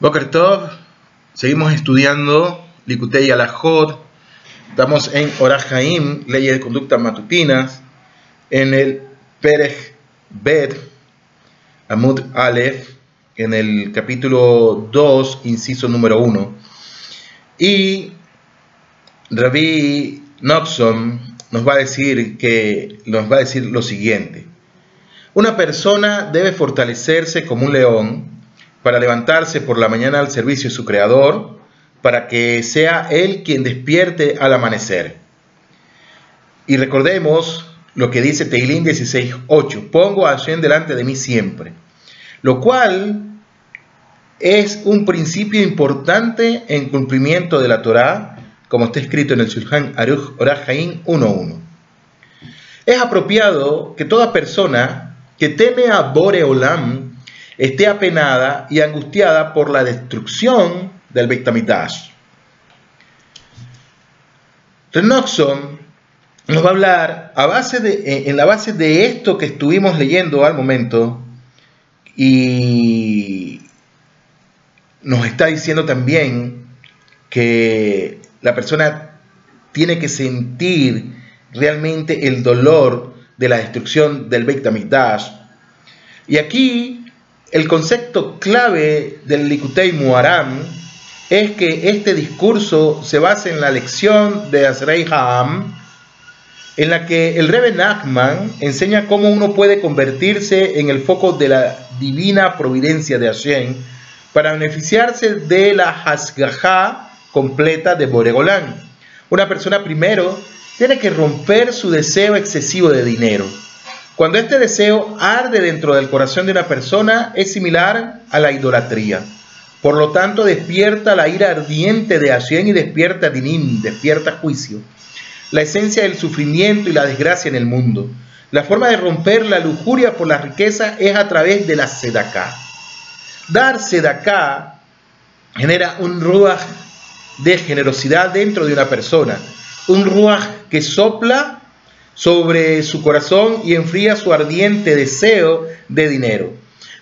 Boker Tov, seguimos estudiando Likutei Alajot, estamos en Orajaim, leyes de conducta matutinas, en el Perej Bet, Amud Aleph, en el capítulo 2, inciso número 1. Y Rabbi Noxon nos va a decir que nos va a decir lo siguiente. Una persona debe fortalecerse como un león para levantarse por la mañana al servicio de su Creador, para que sea Él quien despierte al amanecer. Y recordemos lo que dice Teilín 16.8, pongo a Hashem delante de mí siempre, lo cual es un principio importante en cumplimiento de la Torá, como está escrito en el Shulchan Aruch Orahaim 1.1. Es apropiado que toda persona que teme a Boreolam esté apenada y angustiada por la destrucción del Beit HaMikdash. Renoxon nos va a hablar a base de, en la base de esto que estuvimos leyendo al momento y nos está diciendo también que la persona tiene que sentir realmente el dolor de la destrucción del Beit. Y aquí el concepto clave del Likutei Muaram es que este discurso se basa en la lección de Azrei Ha'am, en la que el Rebbe Nachman enseña cómo uno puede convertirse en el foco de la divina providencia de Hashem para beneficiarse de la Hasgajá completa de Boregolán. Una persona primero tiene que romper su deseo excesivo de dinero cuando este deseo arde dentro del corazón de una persona, es similar a la idolatría. Por lo tanto, despierta la ira ardiente de Hashem y despierta Dinim, despierta juicio. La esencia del sufrimiento y la desgracia en el mundo. La forma de romper la lujuria por la riqueza es a través de la sedaká. Dar sedaká genera un ruaj de generosidad dentro de una persona. Un ruaj que sopla sobre su corazón y enfría su ardiente deseo de dinero.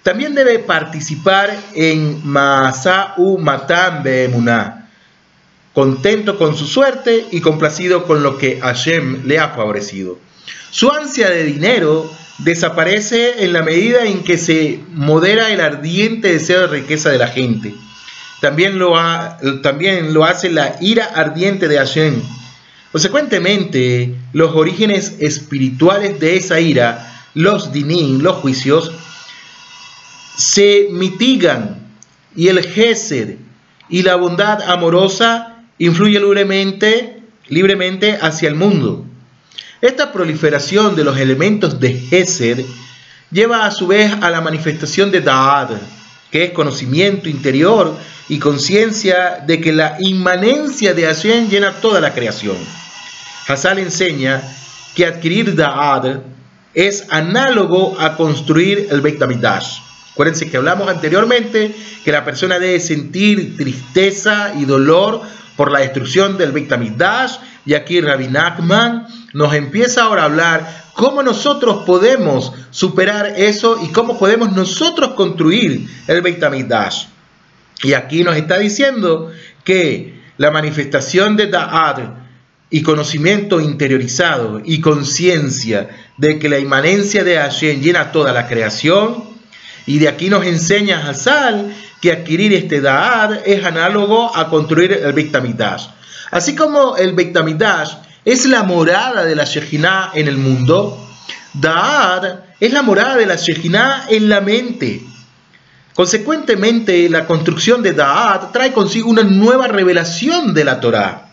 También debe participar en Maasa'u Matan Be'emuná, contento con su suerte y complacido con lo que Hashem le ha favorecido. Su ansia de dinero desaparece en la medida en que se modera el ardiente deseo de riqueza de la gente. También lo, también lo hace la ira ardiente de Hashem Consecuentemente, los orígenes espirituales de esa ira, los dinim, los juicios, se mitigan y el gesed y la bondad amorosa influye libremente, libremente hacia el mundo. Esta proliferación de los elementos de gesed lleva a su vez a la manifestación de Da'ad, que es conocimiento interior y conciencia de que la inmanencia de Hashem llena toda la creación. Hassal enseña que adquirir Da'ad es análogo a construir el Beit. Acuérdense que hablamos anteriormente que la persona debe sentir tristeza y dolor por la destrucción del Beit y aquí Rabbi Nachman nos empieza ahora a hablar cómo nosotros podemos superar eso y cómo podemos nosotros construir el Beit. Y aquí nos está diciendo que la manifestación de Da'ad y conocimiento interiorizado y conciencia de que la inmanencia de Hashem llena toda la creación. Y de aquí nos enseña Hazal que adquirir este Da'ad es análogo a construir el Bektamidash. Así como el Bektamidash es la morada de la Shejinah en el mundo, Da'ad es la morada de la Shejinah en la mente. Consecuentemente, la construcción de Da'ad trae consigo una nueva revelación de la Torah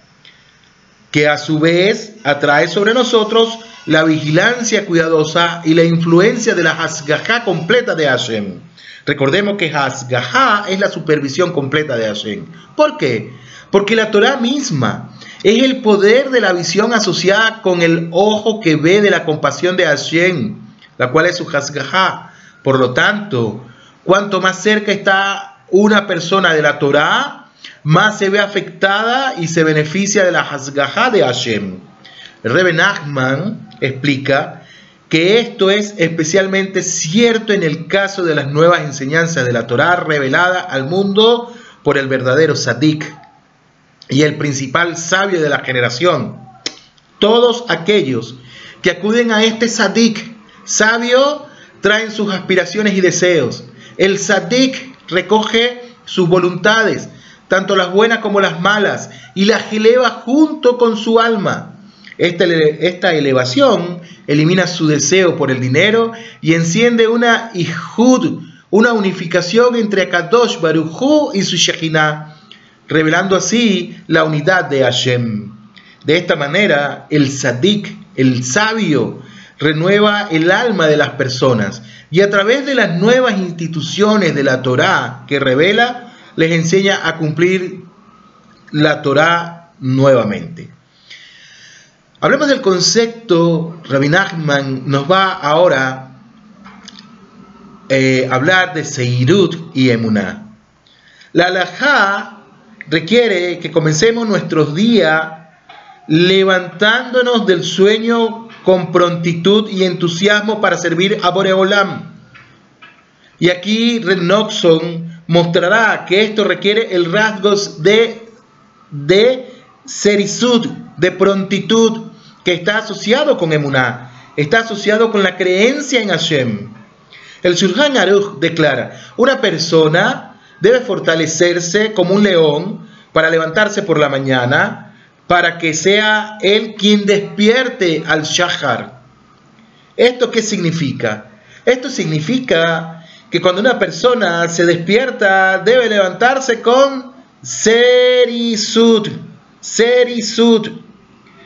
que a su vez atrae sobre nosotros la vigilancia cuidadosa y la influencia de la Hasgajá completa de Hashem. Recordemos que Hasgajá es la supervisión completa de Hashem. ¿Por qué? Porque la Torah misma es el poder de la visión asociada con el ojo que ve de la compasión de Hashem, la cual es su Hasgajá. Por lo tanto, cuanto más cerca está una persona de la Torah, más se ve afectada y se beneficia de la Hasgajá de Hashem. Rebbe Nachman explica que esto es especialmente cierto en el caso de las nuevas enseñanzas de la Torá revelada al mundo por el verdadero Sadik y el principal sabio de la generación. Todos aquellos que acuden a este Sadik sabio traen sus aspiraciones y deseos. El Sadik recoge sus voluntades, tanto las buenas como las malas, y las eleva junto con su alma. Esta, elevación elimina su deseo por el dinero y enciende una ihud, una unificación entre Akadosh Baruchu y su Shekhinah, revelando así la unidad de Hashem. De esta manera, el Sadik, el sabio, renueva el alma de las personas y a través de las nuevas instituciones de la Torá que revela, les enseña a cumplir la Torá nuevamente. Hablemos del concepto, Rabbi Nachman nos va ahora a eh, hablar de Seirut y Emuná. La alajá requiere que comencemos nuestros días levantándonos del sueño con prontitud y entusiasmo para servir a Boreolam. Y aquí Renoxon mostrará que esto requiere el rasgos de, de serisud, de prontitud, que está asociado con Emuná, está asociado con la creencia en Hashem. El Shulchan Aruch declara, una persona debe fortalecerse como un león para levantarse por la mañana, para que sea él quien despierte al Shahar. ¿Esto qué significa? Esto significa que cuando una persona se despierta debe levantarse con serisud, serisud,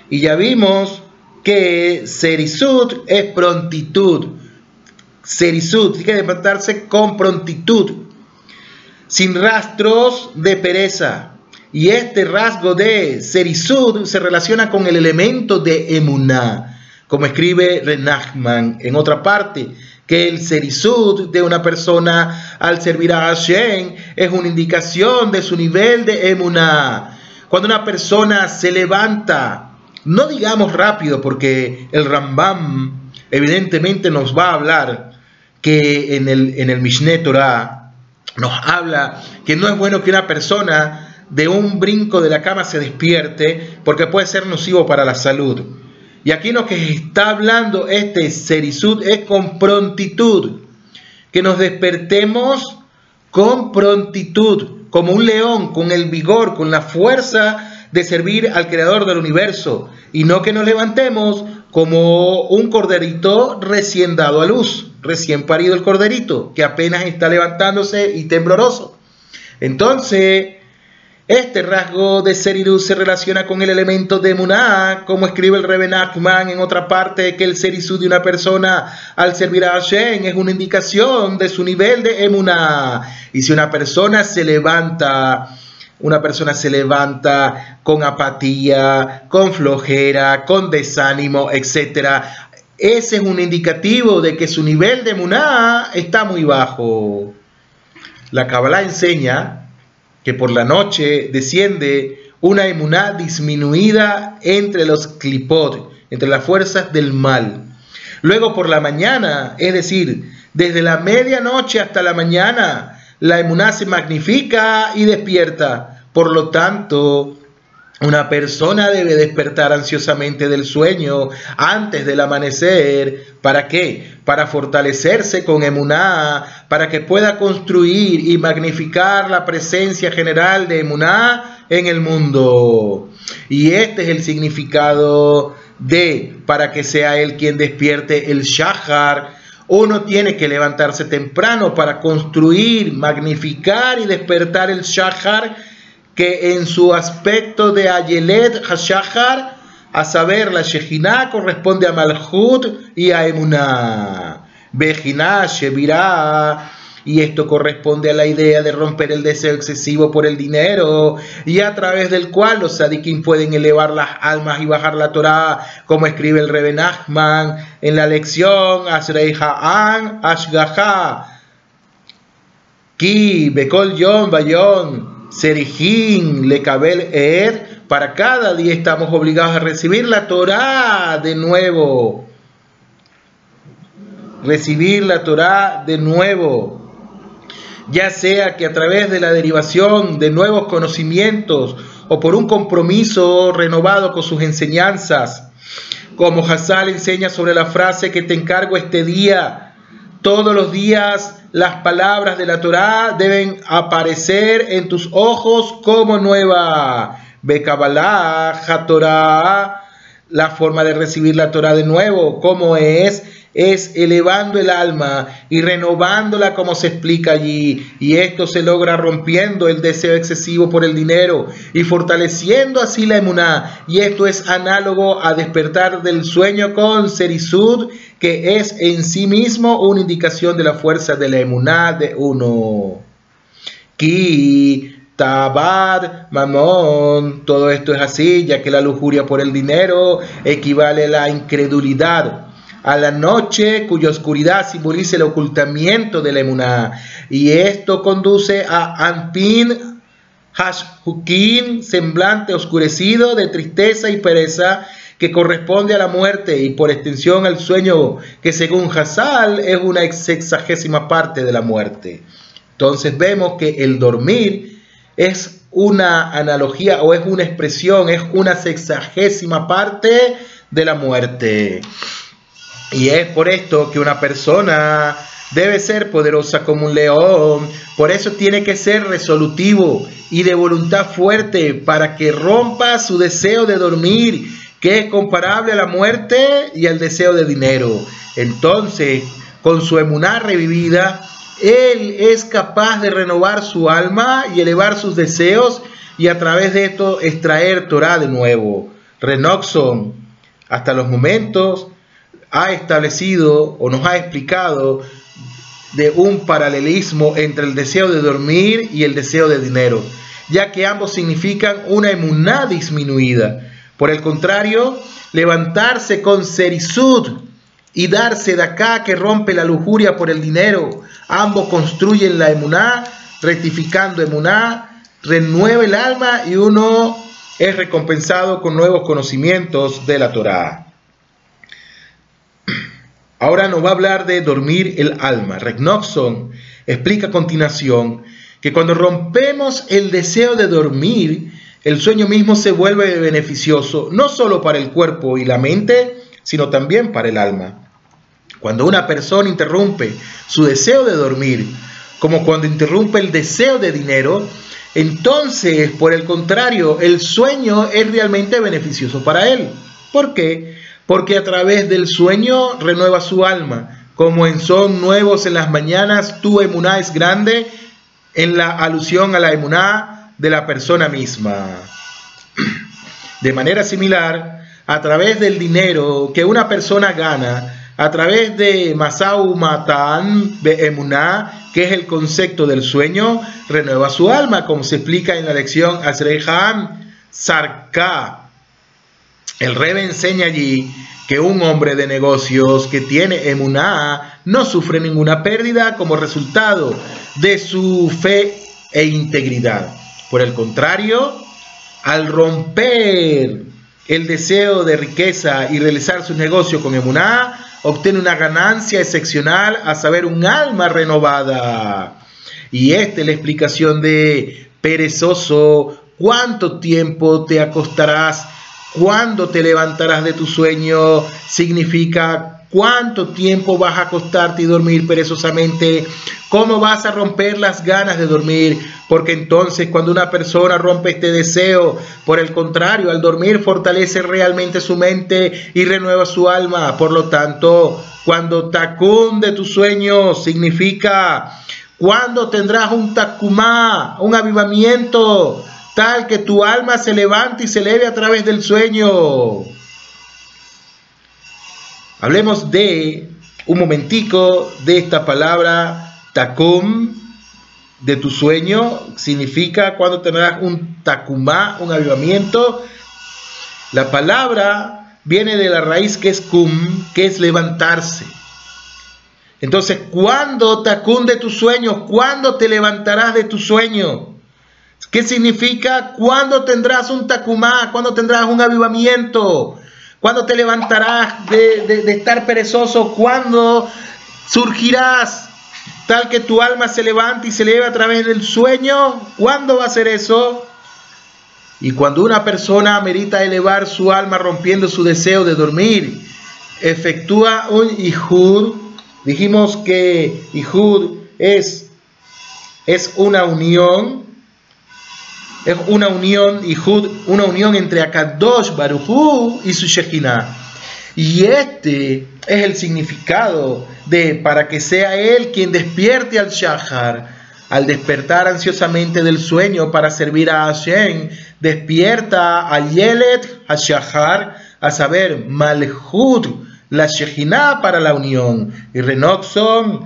y ya vimos que serisud es prontitud. Serisud, tiene que levantarse con prontitud, sin rastros de pereza. Y este rasgo de serisud se relaciona con el elemento de emuná, como escribe Renachman en otra parte, que el serisud de una persona al servir a Hashem es una indicación de su nivel de emuná. Cuando una persona se levanta no digamos rápido porque el Rambam evidentemente nos va a hablar que en el, en Mishneh Torah nos habla que no es bueno que una persona de un brinco de la cama se despierte porque puede ser nocivo para la salud. Y aquí lo que está hablando este serisud es con prontitud, que nos despertemos con prontitud, como un león, con el vigor, con la fuerza de servir al creador del universo y no que nos levantemos como un corderito recién dado a luz, recién parido el corderito, que apenas está levantándose y tembloroso. Entonces, este rasgo de seridus se relaciona con el elemento de Muná, como escribe el Reben Achman en otra parte, que el serisud de una persona al servir a Hashem es una indicación de su nivel de emuná. Y si una persona se levanta una persona se levanta con apatía, con flojera, con desánimo, etc. Ese es un indicativo de que su nivel de muná está muy bajo. La Kabbalah enseña que por la noche desciende una emuná disminuida entre los clipot, entre las fuerzas del mal. Luego por la mañana, es decir, desde la medianoche hasta la mañana, la emuná se magnifica y despierta. Por lo tanto, una persona debe despertar ansiosamente del sueño antes del amanecer. ¿Para qué? Para fortalecerse con emuná, para que pueda construir y magnificar la presencia general de emuná en el mundo. Y este es el significado de para que sea él quien despierte el shahar uno tiene que levantarse temprano para construir, magnificar y despertar el Shahar, que en su aspecto de Ayelet HaShahar, a saber, la Shejinah corresponde a Malhut y a Emunah. Bejinah, Shevirah, y esto corresponde a la idea de romper el deseo excesivo por el dinero y a través del cual los sadikim pueden elevar las almas y bajar la Torah, como escribe el Reben Nachman en la lección Asrei Ha'an Ashgaha. Ki Bekol Yon Bayon Serijin Lekabel Eer. Para cada día estamos obligados a recibir la Torah de nuevo recibir la Torá de nuevo, ya sea que a través de la derivación de nuevos conocimientos o por un compromiso renovado con sus enseñanzas, como Hassal enseña sobre la frase que te encargo este día, todos los días las palabras de la Torá deben aparecer en tus ojos como nueva. Bekabalah, Torah, la forma de recibir la Torah de nuevo, como es es elevando el alma y renovándola como se explica allí. Y esto se logra rompiendo el deseo excesivo por el dinero y fortaleciendo así la emuná. Y esto es análogo a despertar del sueño con serisud, que es en sí mismo una indicación de la fuerza de la emuná de uno. Ki Tabad, mamón, todo esto es así, ya que la lujuria por el dinero equivale a la incredulidad a la noche cuya oscuridad simboliza el ocultamiento de la emuná. Y esto conduce a Anpin Hashhukin, semblante oscurecido de tristeza y pereza que corresponde a la muerte y por extensión al sueño que según Hassal es una sexagésima parte de la muerte. Entonces vemos que el dormir es una analogía o es una expresión, es una sexagésima parte de la muerte. Y es por esto que una persona debe ser poderosa como un león. Por eso tiene que ser resolutivo y de voluntad fuerte para que rompa su deseo de dormir, que es comparable a la muerte y al deseo de dinero. Entonces, con su emuná revivida, él es capaz de renovar su alma y elevar sus deseos y a través de esto extraer Torah de nuevo. Renoxon, hasta los momentos ha establecido o nos ha explicado de un paralelismo entre el deseo de dormir y el deseo de dinero, ya que ambos significan una emuná disminuida. Por el contrario, levantarse con serisud y darse de acá que rompe la lujuria por el dinero, ambos construyen la emuná, rectificando emuná, renueva el alma y uno es recompensado con nuevos conocimientos de la Torá. Ahora nos va a hablar de dormir el alma. Regnoxon explica a continuación que cuando rompemos el deseo de dormir, el sueño mismo se vuelve beneficioso no solo para el cuerpo y la mente, sino también para el alma. Cuando una persona interrumpe su deseo de dormir, como cuando interrumpe el deseo de dinero, entonces, por el contrario, el sueño es realmente beneficioso para él. ¿Por qué? Porque a través del sueño renueva su alma. Como en son nuevos en las mañanas, tu emuná es grande, en la alusión a la emuná de la persona misma. De manera similar, a través del dinero que una persona gana, a través de Masau Matan de Emuná, que es el concepto del sueño, renueva su alma, como se explica en la lección Azrehan Sarka el Rebe enseña allí que un hombre de negocios que tiene emuná no sufre ninguna pérdida como resultado de su fe e integridad. Por el contrario, al romper el deseo de riqueza y realizar su negocio con emuná, obtiene una ganancia excepcional, a saber, un alma renovada. Y esta es la explicación de perezoso, ¿cuánto tiempo te acostarás cuándo te levantarás de tu sueño significa cuánto tiempo vas a acostarte y dormir perezosamente, cómo vas a romper las ganas de dormir, porque entonces cuando una persona rompe este deseo, por el contrario, al dormir fortalece realmente su mente y renueva su alma. Por lo tanto, cuando tacún de tu sueño significa cuando tendrás un tacumá, un avivamiento, tal que tu alma se levante y se eleve a través del sueño. Hablemos de un momentico de esta palabra takum, de tu sueño, significa cuando tendrás un takumá, un avivamiento. La palabra viene de la raíz que es kum, que es levantarse. Entonces, ¿cuándo takum de tu sueño? ¿Cuándo te levantarás de tu sueño? ¿Qué significa? ¿Cuándo tendrás un tacumá? ¿Cuándo tendrás un avivamiento? ¿Cuándo te levantarás de, estar perezoso? ¿Cuándo surgirás tal que tu alma se levante y se eleva a través del sueño. ¿Cuándo va a ser eso? Y cuando una persona merita elevar su alma rompiendo su deseo de dormir, efectúa un ihud. Dijimos que ihud es, es una unión, es una unión, ihud, una unión entre Akadosh Baruchu y su Shekinah. Y este es el significado de para que sea él quien despierte al Shahar, al despertar ansiosamente del sueño para servir a Hashem, despierta a Yelet, a Shahar, a saber, Malhut, la Shejinah para la unión. Y Renoxon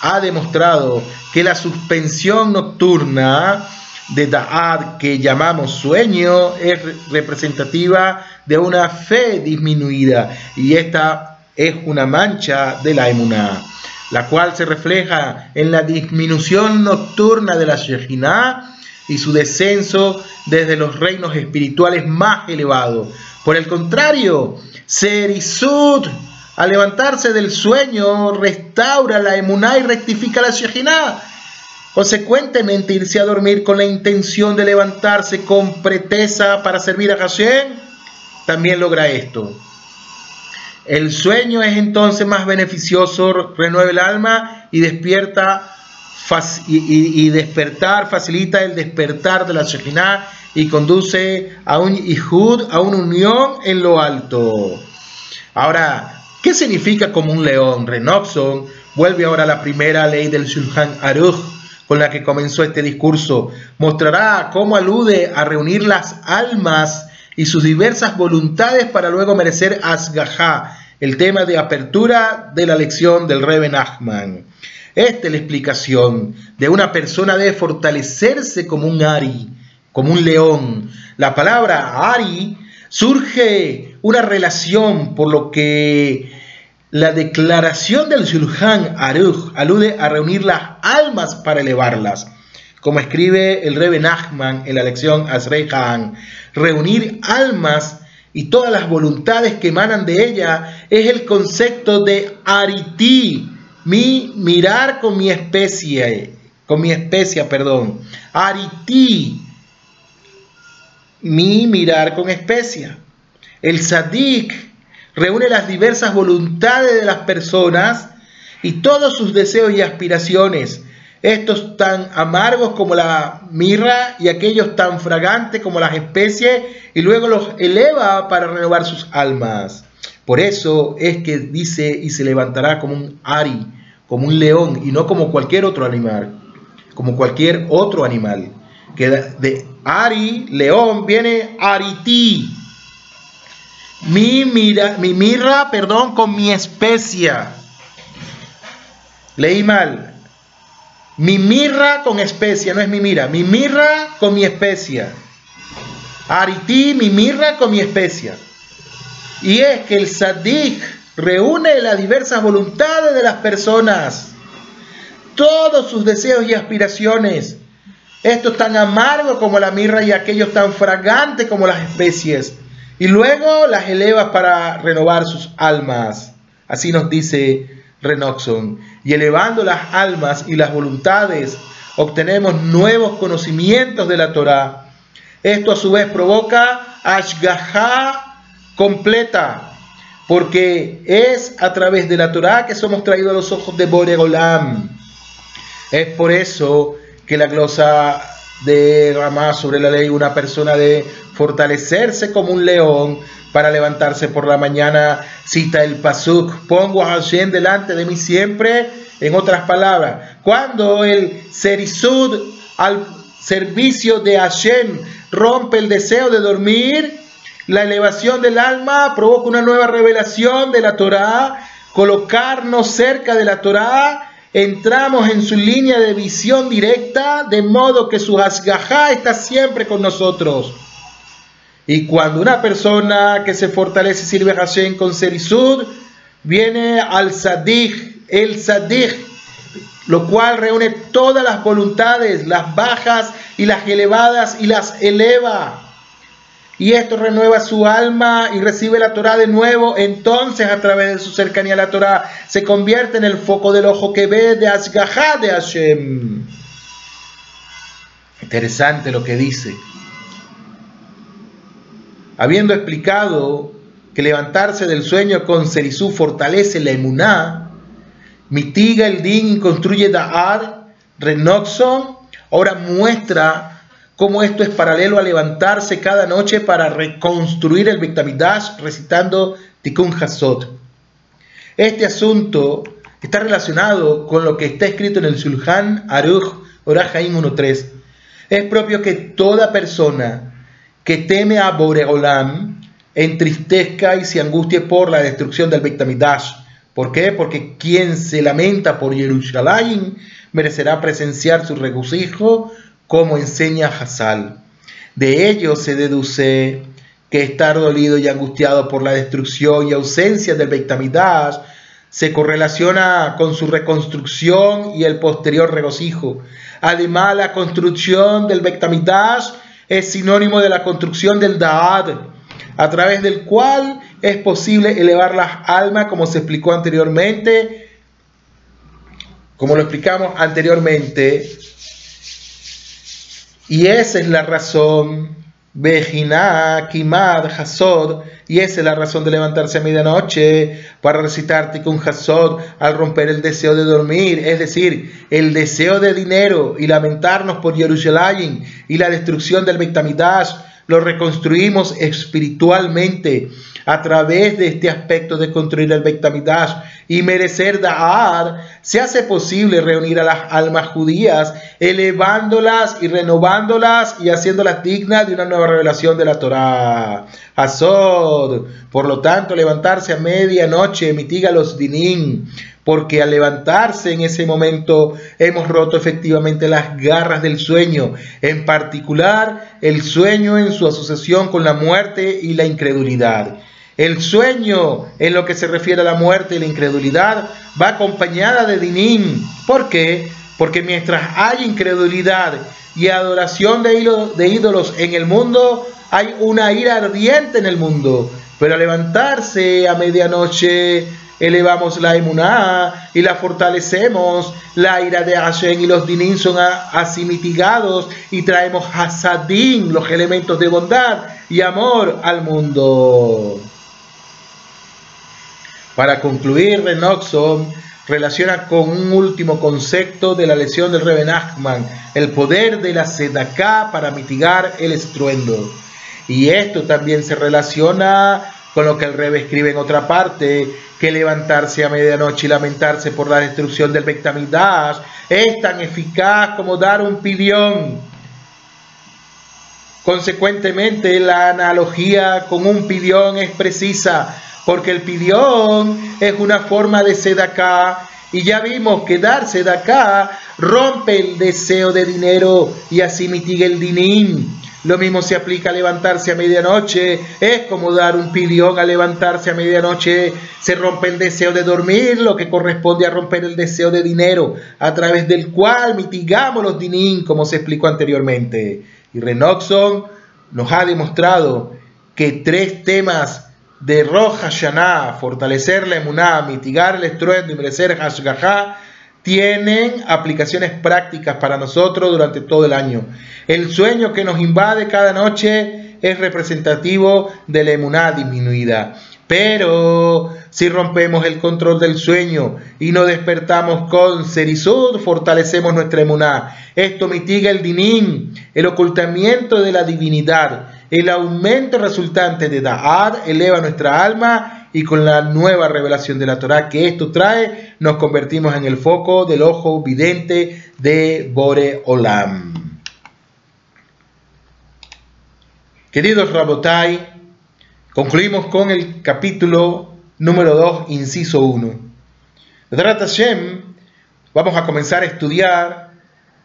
ha demostrado que la suspensión nocturna de Da'ad que llamamos sueño es representativa de una fe disminuida y esta es una mancha de la emuná, la cual se refleja en la disminución nocturna de la Shejinah y su descenso desde los reinos espirituales más elevados. Por el contrario, Serisud, al levantarse del sueño, restaura la emuná y rectifica la Shejinah. Consecuentemente, irse a dormir con la intención de levantarse con pretesa para servir a Hashem, también logra esto. El sueño es entonces más beneficioso, renueva el alma y despierta y, despertar, facilita el despertar de la Shekhinah y conduce a un ihud, a una unión en lo alto. Ahora, ¿qué significa como un león? Renoxon vuelve ahora a la primera ley del Shulchan Aruch con la que comenzó este discurso. Mostrará cómo alude a reunir las almas y sus diversas voluntades para luego merecer Asgajá, el tema de apertura de la lección del Rebe Nachman. Esta es la explicación de una persona debe fortalecerse como un Ari, como un león. La palabra Ari surge una relación por lo que la declaración del Shulchan Aruch alude a reunir las almas para elevarlas. Como escribe el Rebbe Nachman en la lección Azrei reunir almas y todas las voluntades que emanan de ella es el concepto de ariti, mi mirar con mi especie, con mi especie, perdón. Ariti, mi mirar con especia. El sadik reúne las diversas voluntades de las personas y todos sus deseos y aspiraciones, estos tan amargos como la mirra y aquellos tan fragantes como las especies, y luego los eleva para renovar sus almas. Por eso es que dice y se levantará como un ari, como un león y no como cualquier otro animal, como cualquier otro animal. Que de ari, león, viene ariti. Mi, mira, mi mirra, perdón, con mi especia. Leí mal. Mi mirra con especia, no es mi mira. Mi mirra con mi especia. Ariti, mi mirra con mi especia. Y es que el sadik reúne las diversas voluntades de las personas, todos sus deseos y aspiraciones, estos tan amargos como la mirra y aquellos tan fragantes como las especies, y luego las eleva para renovar sus almas. Así nos dice Renoxon. Y elevando las almas y las voluntades, obtenemos nuevos conocimientos de la Torah. Esto a su vez provoca Ashgaha completa, porque es a través de la Torah que somos traídos a los ojos de Boregolam. Es por eso que la glosa de Ramá sobre la ley, una persona de fortalecerse como un león para levantarse por la mañana, cita el Pasuk, pongo a Hashem delante de mí siempre, en otras palabras, cuando el Serisud al servicio de Hashem rompe el deseo de dormir, la elevación del alma provoca una nueva revelación de la Torá, colocarnos cerca de la Torá, entramos en su línea de visión directa, de modo que su asgajá está siempre con nosotros. Y cuando una persona que se fortalece sirve a Hashem con serisud, viene al sadig, el sadig, lo cual reúne todas las voluntades, las bajas y las elevadas y las eleva y esto renueva su alma y recibe la Torah de nuevo, entonces a través de su cercanía a la Torah se convierte en el foco del ojo que ve de Ashgahá de Hashem. Interesante lo que dice. Habiendo explicado que levantarse del sueño con Serizú fortalece la emuná, mitiga el din y construye Da'ar, Renoxon, ahora muestra cómo esto es paralelo a levantarse cada noche para reconstruir el Bektamidash recitando Tikkun Hasod. Este asunto está relacionado con lo que está escrito en el Sulhan Aruch Orahaim 1.3. Es propio que toda persona que teme a Boreolam entristezca y se angustie por la destrucción del Bektamidash ¿Por qué? Porque quien se lamenta por Jerusalén merecerá presenciar su regocijo, como enseña Hazal. De ello se deduce que estar dolido y angustiado por la destrucción y ausencia del Beit se correlaciona con su reconstrucción y el posterior regocijo. Además, la construcción del Beit es sinónimo de la construcción del Da'ad, a través del cual es posible elevar las almas, como se explicó anteriormente, como lo explicamos anteriormente. Y esa es la razón, Bejina, Kimad, Hasod, y esa es la razón de levantarse a medianoche para recitar Tikkun Hasod al romper el deseo de dormir, es decir, el deseo de dinero y lamentarnos por Jerusalén y la destrucción del Bektamidash lo reconstruimos espiritualmente a través de este aspecto de construir el Beit y merecer Da'ar, se hace posible reunir a las almas judías, elevándolas y renovándolas y haciéndolas dignas de una nueva revelación de la Torah. Azod, por lo tanto, levantarse a medianoche mitiga los dinim, porque al levantarse en ese momento hemos roto efectivamente las garras del sueño, en particular el sueño en su asociación con la muerte y la incredulidad. El sueño en lo que se refiere a la muerte y la incredulidad va acompañada de dinim. ¿Por qué? Porque mientras hay incredulidad y adoración de ídolos en el mundo, hay una ira ardiente en el mundo. Pero al levantarse a medianoche, elevamos la emuná y la fortalecemos. La ira de Hashem y los dinim son así mitigados y traemos hasadim, los elementos de bondad y amor al mundo. Para concluir, Renoxon relaciona con un último concepto de la lesión del Reben Achman, el poder de la sedaká para mitigar el estruendo. Y esto también se relaciona con lo que el Rebe escribe en otra parte, que levantarse a medianoche y lamentarse por la destrucción del Bektamidash es tan eficaz como dar un pidión. Consecuentemente, la analogía con un pidión es precisa, porque el pidión es una forma de sedacá y ya vimos que dar sedacá rompe el deseo de dinero y así mitiga el dinín. Lo mismo se aplica a levantarse a medianoche. Es como dar un pidión a levantarse a medianoche. Se rompe el deseo de dormir, lo que corresponde a romper el deseo de dinero, a través del cual mitigamos los dinín, como se explicó anteriormente. Y Renoxon nos ha demostrado que tres temas de Roja Hashanah, fortalecer la emuná, mitigar el estruendo y merecer Hashgahá, tienen aplicaciones prácticas para nosotros durante todo el año. El sueño que nos invade cada noche es representativo de la emuná disminuida. Pero si rompemos el control del sueño y nos despertamos con serizud, fortalecemos nuestra emuná. Esto mitiga el dinín, el ocultamiento de la divinidad el aumento resultante de Da'ad eleva nuestra alma y con la nueva revelación de la Torah que esto trae, nos convertimos en el foco del ojo vidente de Bore Olam. Queridos Rabotai, concluimos con el capítulo número 2, inciso 1. Hashem, vamos a comenzar a estudiar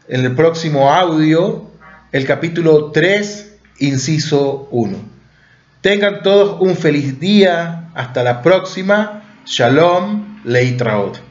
en el próximo audio el capítulo 3 inciso 1. Tengan todos un feliz día. Hasta la próxima. Shalom. Leitraot.